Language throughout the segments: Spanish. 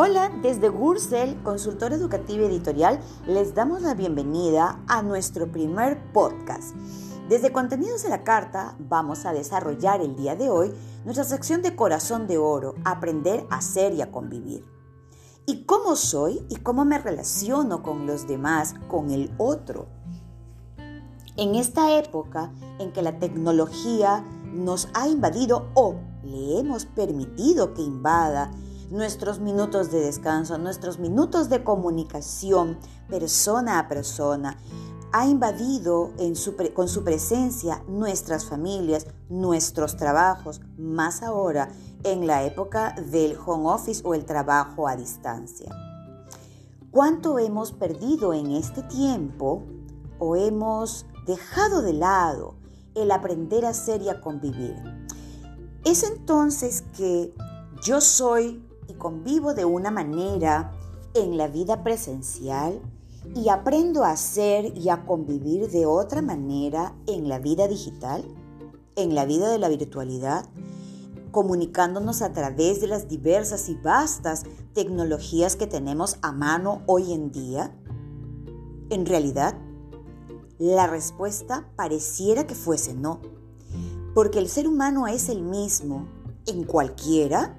Hola, desde Gursel, consultor educativo editorial, les damos la bienvenida a nuestro primer podcast. Desde Contenidos de la Carta vamos a desarrollar el día de hoy nuestra sección de Corazón de Oro, aprender a ser y a convivir. ¿Y cómo soy y cómo me relaciono con los demás, con el otro? En esta época en que la tecnología nos ha invadido o le hemos permitido que invada nuestros minutos de descanso, nuestros minutos de comunicación persona a persona. Ha invadido con su presencia nuestras familias, nuestros trabajos, más ahora en la época del home office o el trabajo a distancia. ¿Cuánto hemos perdido en este tiempo o hemos dejado de lado el aprender a ser y a convivir? Es entonces que yo soy convivo de una manera en la vida presencial y aprendo a ser y a convivir de otra manera en la vida digital, en la vida de la virtualidad, comunicándonos a través de las diversas y vastas tecnologías que tenemos a mano hoy en día? En realidad, la respuesta pareciera que fuese no, porque el ser humano es el mismo en cualquiera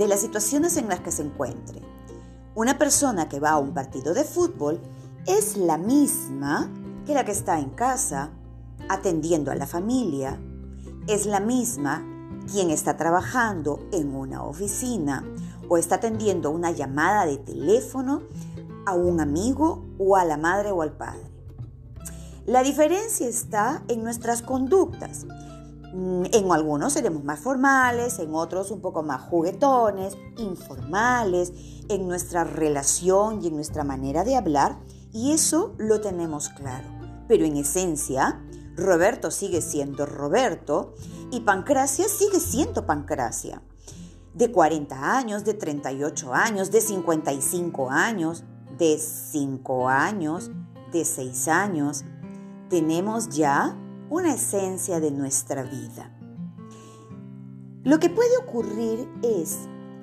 de las situaciones en las que se encuentre. Una persona que va a un partido de fútbol es la misma que la que está en casa atendiendo a la familia. Es la misma quien está trabajando en una oficina o está atendiendo una llamada de teléfono a un amigo o a la madre o al padre. La diferencia está en nuestras conductas. Mm, en algunos seremos más formales, en otros un poco más juguetones, informales, en nuestra relación y en nuestra manera de hablar, y eso lo tenemos claro. Pero en esencia, Roberto sigue siendo Roberto y Pancracia sigue siendo Pancracia. De 40 años, de 38 años, de 55 años, de 5 años, de 6 años, tenemos ya una esencia de nuestra vida. Lo que puede ocurrir es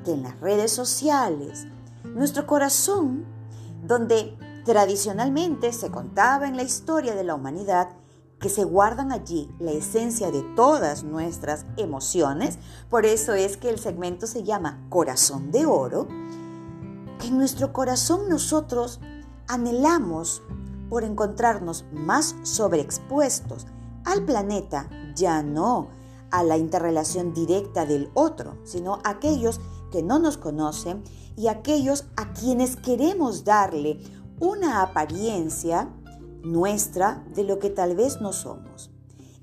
que en las redes sociales, nuestro corazón, donde tradicionalmente se contaba en la historia de la humanidad, que se guardan allí la esencia de todas nuestras emociones, por eso es que el segmento se llama Corazón de Oro, que en nuestro corazón nosotros anhelamos por encontrarnos más sobreexpuestos al planeta, ya no a la interrelación directa del otro, sino a aquellos que no nos conocen y aquellos a quienes queremos darle una apariencia nuestra de lo que tal vez no somos.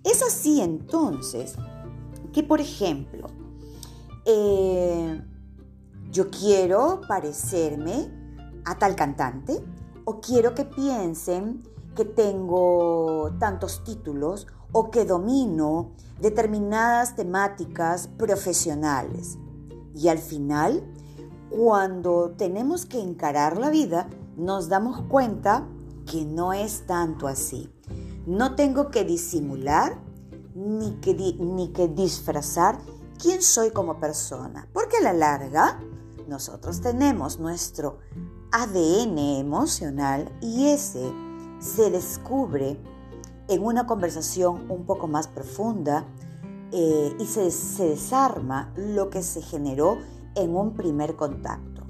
Es así entonces que, por ejemplo, eh, yo quiero parecerme a tal cantante o quiero que piensen que tengo tantos títulos o que domino determinadas temáticas profesionales. Y al final, cuando tenemos que encarar la vida, nos damos cuenta que no es tanto así. No tengo que disimular ni que, ni que disfrazar quién soy como persona, porque a la larga nosotros tenemos nuestro ADN emocional y ese se descubre en una conversación un poco más profunda eh, y se, se desarma lo que se generó en un primer contacto,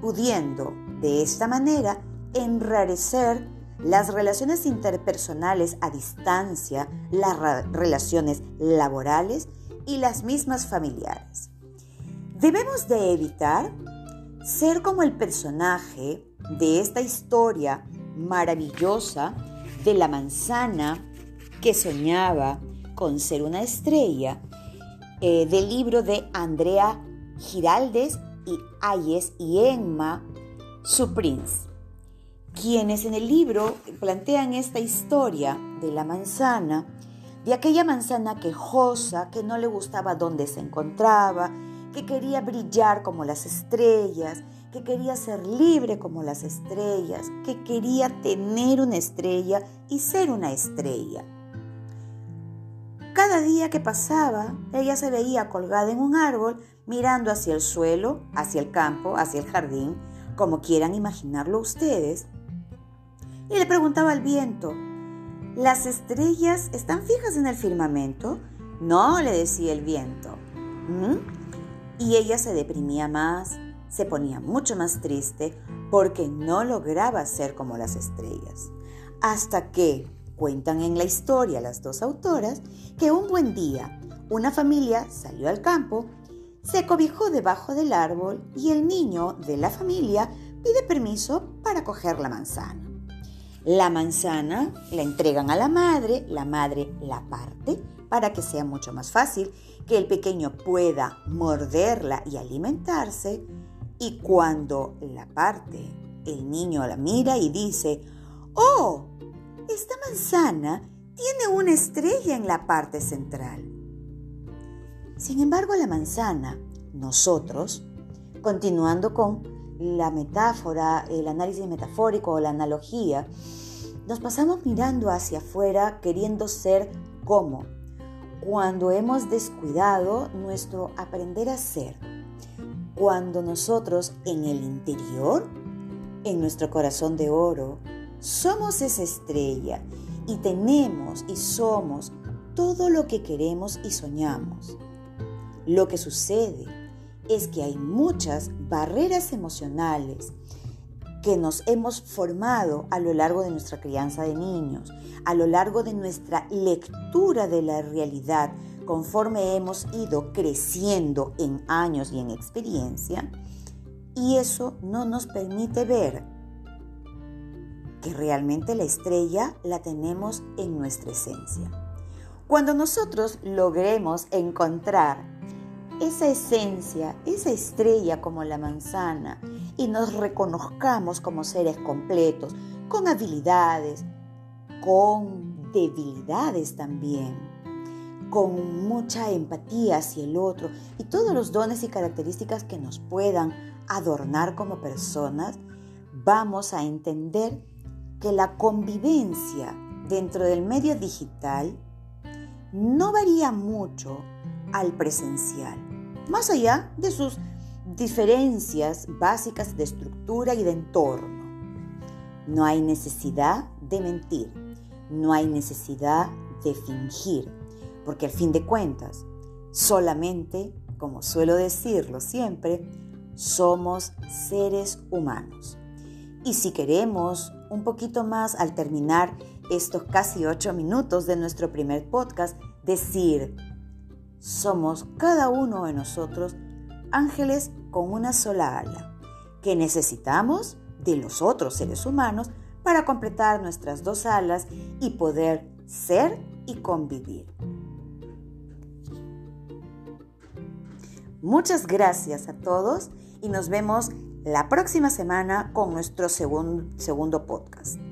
pudiendo de esta manera enrarecer las relaciones interpersonales a distancia, las relaciones laborales y las mismas familiares. Debemos de evitar ser como el personaje de esta historia maravillosa de la manzana que soñaba con ser una estrella eh, del libro de Andrea Giraldes y Ayes y Emma Suprins, quienes en el libro plantean esta historia de la manzana, de aquella manzana quejosa que no le gustaba dónde se encontraba, que quería brillar como las estrellas, que quería ser libre como las estrellas, que quería tener una estrella y ser una estrella. Cada día que pasaba, ella se veía colgada en un árbol, mirando hacia el suelo, hacia el campo, hacia el jardín, como quieran imaginarlo ustedes. Y le preguntaba al viento, ¿las estrellas están fijas en el firmamento? No, le decía el viento. ¿Mm? Y ella se deprimía más, se ponía mucho más triste porque no lograba ser como las estrellas. Hasta que, cuentan en la historia las dos autoras, que un buen día una familia salió al campo, se cobijó debajo del árbol y el niño de la familia pide permiso para coger la manzana. La manzana la entregan a la madre, la madre la parte para que sea mucho más fácil que el pequeño pueda morderla y alimentarse. Y cuando la parte, el niño la mira y dice, ¡Oh! Esta manzana tiene una estrella en la parte central. Sin embargo, la manzana, nosotros, continuando con la metáfora, el análisis metafórico o la analogía, nos pasamos mirando hacia afuera queriendo ser como cuando hemos descuidado nuestro aprender a ser, cuando nosotros en el interior, en nuestro corazón de oro, somos esa estrella y tenemos y somos todo lo que queremos y soñamos. Lo que sucede es que hay muchas barreras emocionales que nos hemos formado a lo largo de nuestra crianza de niños, a lo largo de nuestra lectura de la realidad, conforme hemos ido creciendo en años y en experiencia, y eso no nos permite ver que realmente la estrella la tenemos en nuestra esencia. Cuando nosotros logremos encontrar esa esencia, esa estrella como la manzana, y nos reconozcamos como seres completos, con habilidades, con debilidades también, con mucha empatía hacia el otro y todos los dones y características que nos puedan adornar como personas, vamos a entender que la convivencia dentro del medio digital no varía mucho al presencial más allá de sus diferencias básicas de estructura y de entorno. No hay necesidad de mentir, no hay necesidad de fingir, porque al fin de cuentas, solamente, como suelo decirlo siempre, somos seres humanos. Y si queremos un poquito más al terminar estos casi ocho minutos de nuestro primer podcast, decir, somos cada uno de nosotros ángeles con una sola ala, que necesitamos de los otros seres humanos para completar nuestras dos alas y poder ser y convivir. Muchas gracias a todos y nos vemos la próxima semana con nuestro segundo, podcast.